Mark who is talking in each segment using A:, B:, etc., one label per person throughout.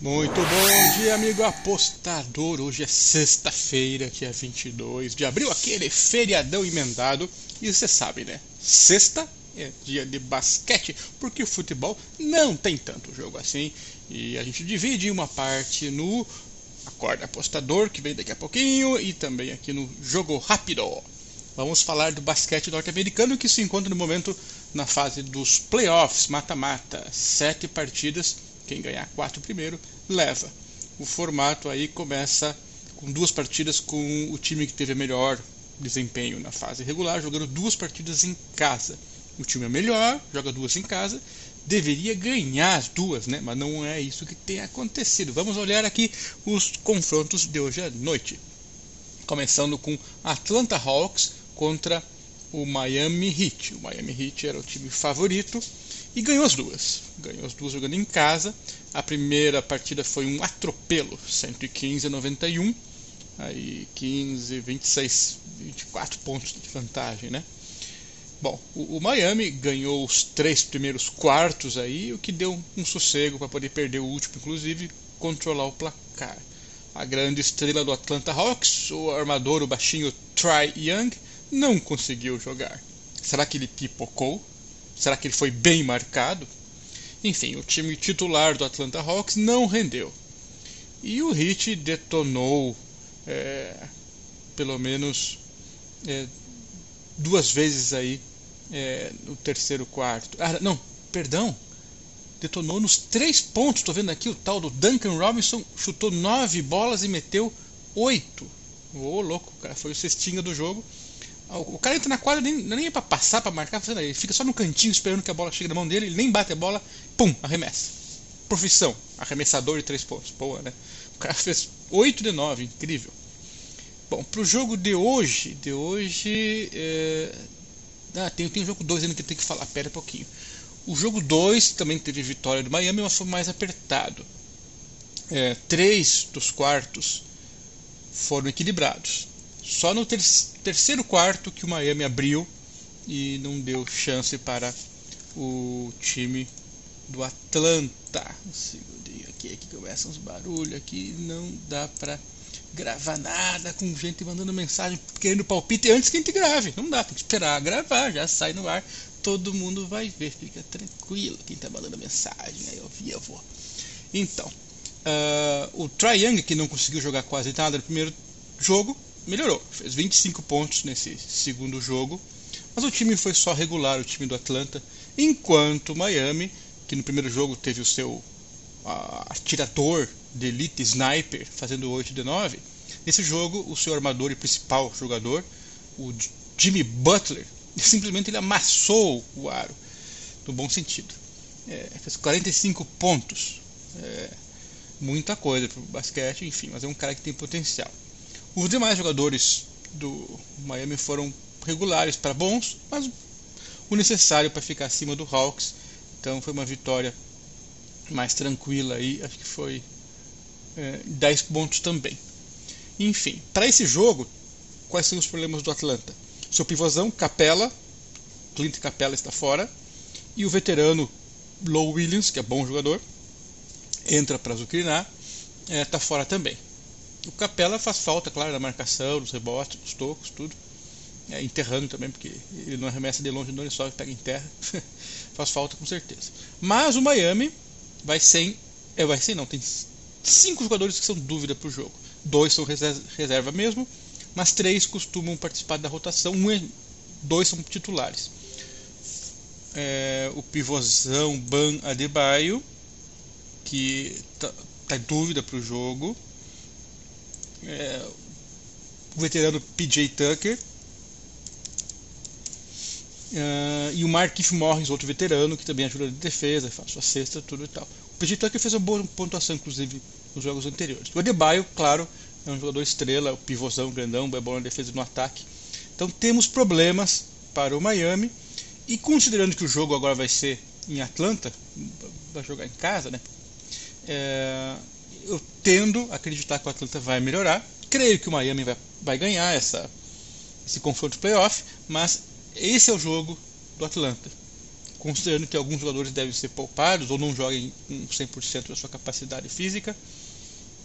A: Muito bom dia, amigo apostador. Hoje é sexta-feira, dia 22 de abril, aquele feriadão emendado. E você sabe, né? Sexta é dia de basquete, porque o futebol não tem tanto jogo assim. E a gente divide uma parte no Acorda Apostador, que vem daqui a pouquinho, e também aqui no Jogo Rápido. Vamos falar do basquete norte-americano que se encontra no momento na fase dos playoffs, mata-mata, sete partidas quem ganhar quatro primeiro leva. O formato aí começa com duas partidas com o time que teve melhor desempenho na fase regular, jogando duas partidas em casa. O time é melhor, joga duas em casa, deveria ganhar as duas, né? Mas não é isso que tem acontecido. Vamos olhar aqui os confrontos de hoje à noite. Começando com Atlanta Hawks contra o Miami Heat. O Miami Heat era o time favorito e ganhou as duas. Ganhou as duas jogando em casa. A primeira partida foi um atropelo, 115 a 91. Aí 15, 26, 24 pontos de vantagem, né? Bom, o, o Miami ganhou os três primeiros quartos aí, o que deu um, sossego para poder perder o último, inclusive controlar o placar. A grande estrela do Atlanta Hawks, o armador, o baixinho Try Young, não conseguiu jogar. Será que ele pipocou? Será que ele foi bem marcado? Enfim, o time titular do Atlanta Hawks não rendeu. E o Heat detonou é, pelo menos é, duas vezes aí é, no terceiro quarto. Ah, não, perdão. Detonou nos três pontos. Estou vendo aqui o tal do Duncan Robinson chutou nove bolas e meteu oito. Ô, oh, louco, cara, foi o cestinho do jogo. O cara entra na quadra, nem, nem é pra passar, pra marcar, ele fica só no cantinho esperando que a bola chegue na mão dele, ele nem bate a bola, pum, arremessa. Profissão, arremessador de três pontos. Boa, né? O cara fez 8 de 9, incrível. Bom, pro jogo de hoje, de hoje. É... Ah, tem, tem o jogo 2 ainda que tem que falar, pera um pouquinho. O jogo 2 também teve vitória do Miami, mas foi mais apertado. É, três dos quartos foram equilibrados. Só no ter terceiro quarto que o Miami abriu e não deu chance para o time do Atlanta. Um segundinho aqui, aqui começam uns barulhos aqui, não dá para gravar nada com gente mandando mensagem querendo palpite antes que a gente grave. Não dá, tem que esperar gravar, já sai no ar, todo mundo vai ver, fica tranquilo quem tá mandando mensagem, aí eu vi, eu vou. Então, uh, o Triangle que não conseguiu jogar quase nada no primeiro jogo, melhorou. Fez 25 pontos nesse segundo jogo. Mas o time foi só regular, o time do Atlanta. Enquanto Miami, que no primeiro jogo teve o seu atirador de elite sniper fazendo 8 de 9, nesse jogo o seu armador e principal jogador, o Jimmy Butler, simplesmente ele amassou o aro, no bom sentido. É, fez 45 pontos. É, muita coisa para o basquete, enfim, mas é um cara que tem potencial. Os demais jogadores do Miami foram regulares para bons, mas o necessário para ficar acima do Hawks. Então foi uma vitória mais tranquila aí, acho que foi é, 10 pontos também. Enfim, para esse jogo, quais são os problemas do Atlanta? Seu pivôzão, Capela, Clint Capela está fora, e o veterano Low Williams, que é bom jogador, entra para azucrinar, está é, fora também. O Capela faz falta, claro, da marcação, dos rebotes, dos tocos, tudo. É, enterrando também, porque ele não arremessa de longe, não, ele só pega em terra. faz falta com certeza. Mas o Miami vai sem. É, vai sem não, tem cinco jogadores que são dúvida para o jogo. Dois são reserva mesmo, mas três costumam participar da rotação, um é, dois são titulares. É, o pivôzão Ban Adebayo, que está tá em dúvida para o jogo é, o veterano PJ Tucker uh, e o Markif Morris, outro veterano que também ajuda de defesa, faz sua cesta, tudo e tal. O PJ Tucker fez uma boa pontuação, inclusive, nos jogos anteriores. O Adebayo, claro, é um jogador estrela, o pivôzão grandão, é bom na defesa e no ataque. Então temos problemas para o Miami e considerando que o jogo agora vai ser em Atlanta, vai jogar em casa, né? É, eu tendo a acreditar que o Atlanta vai melhorar. Creio que o Miami vai, vai ganhar essa, esse confronto playoff, mas esse é o jogo do Atlanta. considerando que alguns jogadores devem ser poupados ou não joguem com 100% da sua capacidade física.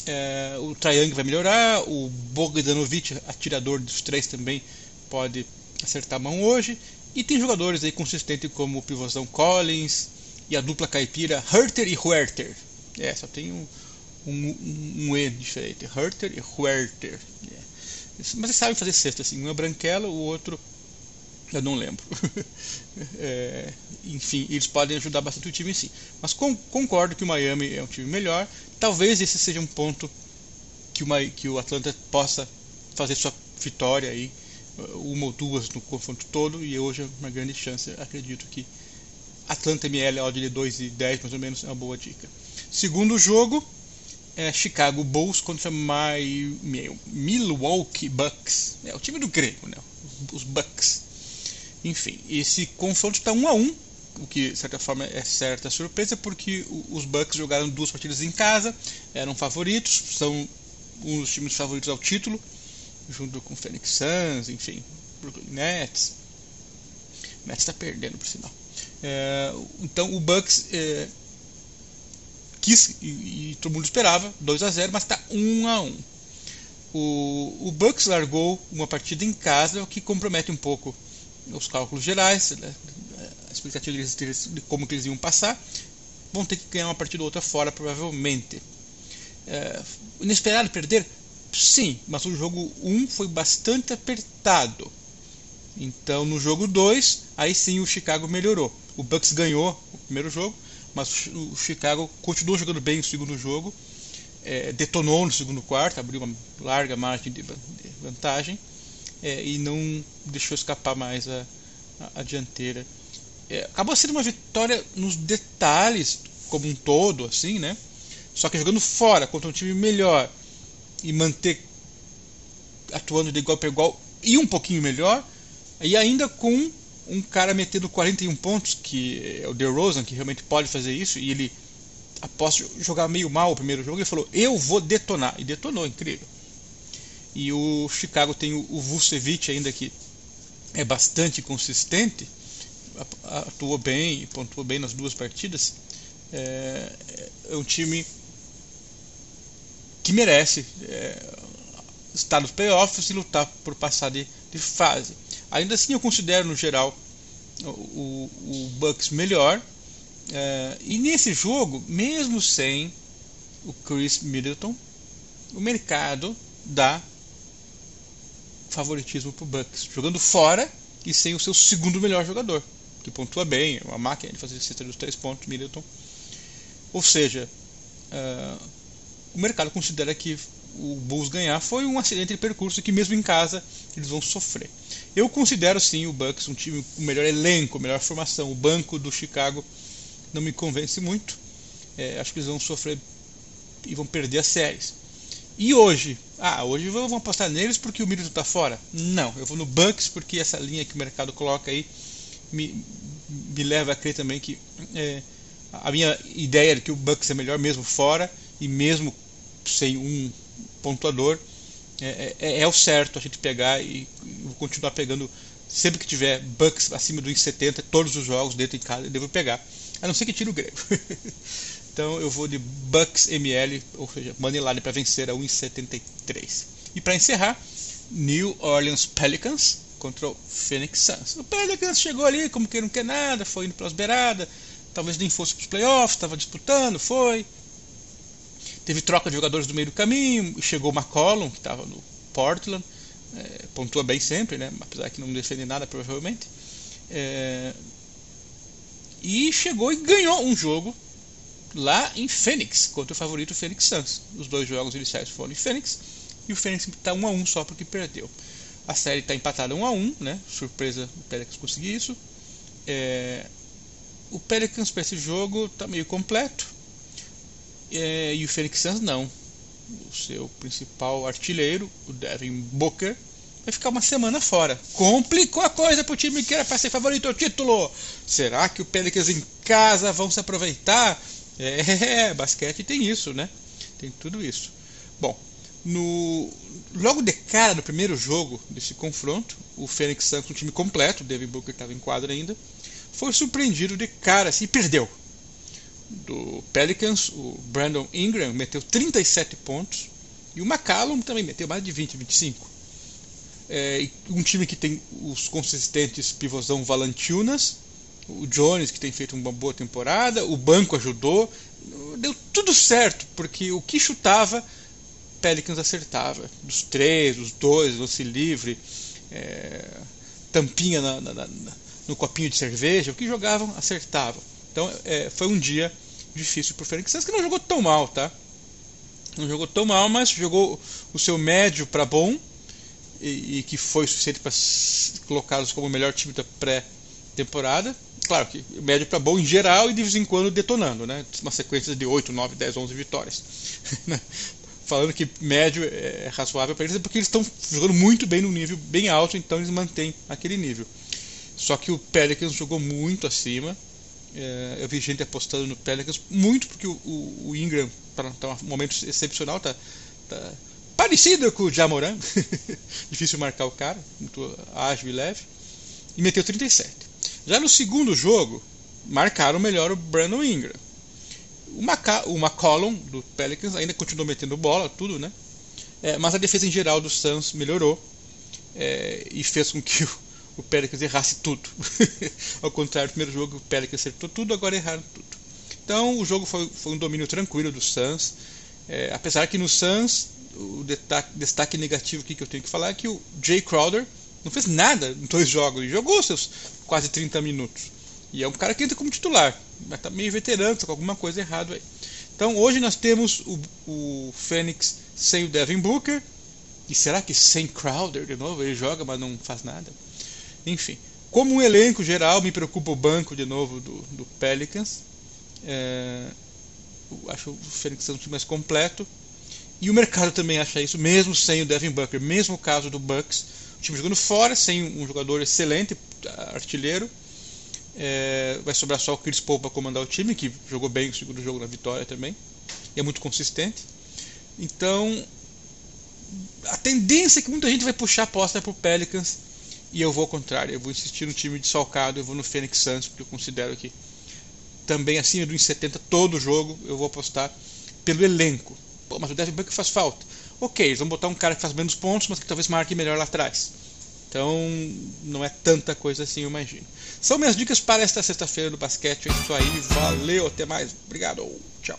A: É, o Triang vai melhorar, o Bogdanovic, atirador dos três, também pode acertar a mão hoje. E tem jogadores aí consistentes como o pivôzão Collins e a dupla caipira Herter e Huerter. É, só tem um, um, um E diferente, Herter e Huerter. É. Mas eles sabem fazer cesta, assim, um é branquela, o outro eu não lembro. é, enfim, eles podem ajudar bastante o time sim. Mas com, concordo que o Miami é um time melhor. Talvez esse seja um ponto que o, que o Atlanta possa fazer sua vitória aí, uma ou duas no confronto todo. E hoje é uma grande chance. Acredito que Atlanta ML odd de 2 e 10 mais ou menos é uma boa dica. Segundo jogo é Chicago Bulls contra My, Milwaukee Bucks. É o time do grego, né? Os Bucks. Enfim, esse confronto está 1 a 1 o que de certa forma é certa surpresa, porque os Bucks jogaram duas partidas em casa, eram favoritos, são um dos times favoritos ao título, junto com o Phoenix Suns, enfim, Brooklyn Nets. Nets está perdendo, por sinal. É, então o Bucks é, quis e, e, todo mundo esperava 2 a 0, mas está 1 a 1. O, o Bucks largou uma partida em casa, o que compromete um pouco os cálculos gerais, né, a expectativa deles, de como eles iam passar, vão ter que ganhar uma partida ou outra fora, provavelmente. É, inesperado perder? Sim, mas o jogo 1 foi bastante apertado. Então no jogo 2, aí sim o Chicago melhorou. O Bucks ganhou o primeiro jogo, mas o Chicago continuou jogando bem no segundo jogo, é, detonou no segundo quarto, abriu uma larga margem de vantagem é, e não deixou escapar mais a, a, a dianteira. É, acabou sendo uma vitória nos detalhes, como um todo, assim, né? Só que jogando fora contra um time melhor e manter atuando de igual para igual e um pouquinho melhor, e ainda com um cara metendo 41 pontos, que é o DeRozan, que realmente pode fazer isso, e ele, após jogar meio mal o primeiro jogo, ele falou: Eu vou detonar. E detonou, incrível. E o Chicago tem o Vucevic ainda que é bastante consistente, atuou bem pontuou bem nas duas partidas. É, é um time que merece é, estar nos playoffs e lutar por passar de, de, fase. Ainda assim, eu considero no geral o, o, Bucks melhor. É, e nesse jogo, mesmo sem o Chris Middleton, o mercado dá favoritismo para o Bucks, jogando fora e sem o seu segundo melhor jogador, que pontua bem, uma máquina de fazer cesta dos três pontos, Middleton. Ou seja, uh, o mercado considera que o Bulls ganhar foi um acidente de percurso que mesmo em casa eles vão sofrer. Eu considero sim o Bucks um time com melhor elenco, melhor formação. O banco do Chicago não me convence muito. É, acho que eles vão sofrer e vão perder as séries. E hoje? Ah, hoje vamos apostar neles porque o Middleton está fora? Não, eu vou no Bucks porque essa linha que o mercado coloca aí me, me leva a crer também que é, a minha ideia de que o Bucks é melhor mesmo fora e mesmo sem um pontuador é, é, é o certo a gente pegar e, continuar pegando sempre que tiver Bucks acima do 1,70 todos os jogos dentro de casa eu devo pegar a não ser que tire o grego Então eu vou de Bucks ML, ou seja, Moneyline para vencer a 1,73. E para encerrar, New Orleans Pelicans contra o Phoenix Suns. O Pelicans chegou ali como que não quer nada, foi indo pelas beiradas, talvez nem fosse para os playoffs, estava disputando, foi. Teve troca de jogadores do meio do caminho, chegou o McCollum, que estava no Portland, é, pontua bem sempre, né? apesar que não defende nada provavelmente. É, e chegou e ganhou um jogo lá em Phoenix, contra o favorito Phoenix Suns. Os dois jogos iniciais foram em Phoenix e o Phoenix está 1 a 1 só porque perdeu. A série está empatada 1 a 1 né? Surpresa o Pelicans conseguir isso. É... O Pelicans para esse jogo está meio completo é... e o Phoenix Suns não. O seu principal artilheiro, o Devin Booker, vai ficar uma semana fora. Complicou a coisa para o time que era para ser favorito ao título. Será que o Pelicans em casa vão se aproveitar? É, basquete tem isso, né? Tem tudo isso. Bom, no, logo de cara no primeiro jogo desse confronto, o Phoenix Suns, um time completo, o Devin Booker estava em quadra ainda, foi surpreendido de cara assim, e perdeu. Do Pelicans, o Brandon Ingram meteu 37 pontos e o McCallum também meteu mais de 20, 25. É, um time que tem os consistentes pivôzão Valanciunas, o Jones que tem feito uma boa temporada, o banco ajudou, deu tudo certo, porque o que chutava, Pelicans acertava. Dos três, dos dois, lance livre, é, tampinha na, na, na, no copinho de cerveja, o que jogavam, acertavam. Então é, foi um dia difícil para o Suns, que não jogou tão mal, tá? Não jogou tão mal, mas jogou o seu médio para bom e, e, que foi suficiente para colocá-los como o melhor time da pré-temporada. Claro que médio para bom em geral e de vez em quando detonando, né? Uma sequência de 8, 9, 10, 11 vitórias. Falando que médio é razoável para eles é porque eles estão jogando muito bem no nível bem alto, então eles mantêm aquele nível. Só que o Pelicans jogou muito acima. É, eu vi gente apostando no Pelicans muito porque o, o, o Ingram está tá um momento excepcional, tá, tá parecido com o Jamoran. Difícil marcar o cara, muito ágil e leve. E meteu 37. Já no segundo jogo, marcaram melhor o Brandon Ingram. O, Maca o McCollum do Pelicans ainda continuou metendo bola, tudo, né? É, mas a defesa em geral do Suns melhorou é, e fez com que o, o Pelicans errasse tudo. Ao contrário do primeiro jogo, o Pelicans acertou tudo, agora erraram tudo. Então o jogo foi, foi um domínio tranquilo do Suns. É, apesar que no Suns, o destaque, destaque negativo que eu tenho que falar é que o Jay Crowder não fez nada em dois jogos e jogou seus quase 30 minutos. E é um cara que entra como titular, mas tá meio veterano, tá com alguma coisa errada aí. Então hoje nós temos o, o Fênix sem o Devin Booker. E será que sem Crowder de novo? Ele joga, mas não faz nada. Enfim, como um elenco geral, me preocupa o banco de novo do, do Pelicans. É, acho o um time mais completo. E o mercado também acha isso, mesmo sem o Devin Booker. Mesmo caso do Bucks, o time jogando fora, sem um jogador excelente, artilheiro. É, vai sobrar só o Chris Paul para comandar o time, que jogou bem o segundo jogo na vitória também. E é muito consistente. Então, a tendência é que muita gente vai puxar a aposta para o Pelicans e eu vou ao contrário, eu vou insistir no time de Salcado, eu vou no Phoenix Suns, porque eu considero que também acima do 1,70 todo jogo eu vou apostar pelo elenco. Pô, mas o Devin Booker faz falta. Ok, eles vão botar um cara que faz menos pontos, mas que talvez marque melhor lá atrás. Então não é tanta coisa assim, eu imagino. São minhas dicas para esta sexta-feira do basquete. É isso aí, valeu, até mais. Obrigado, tchau.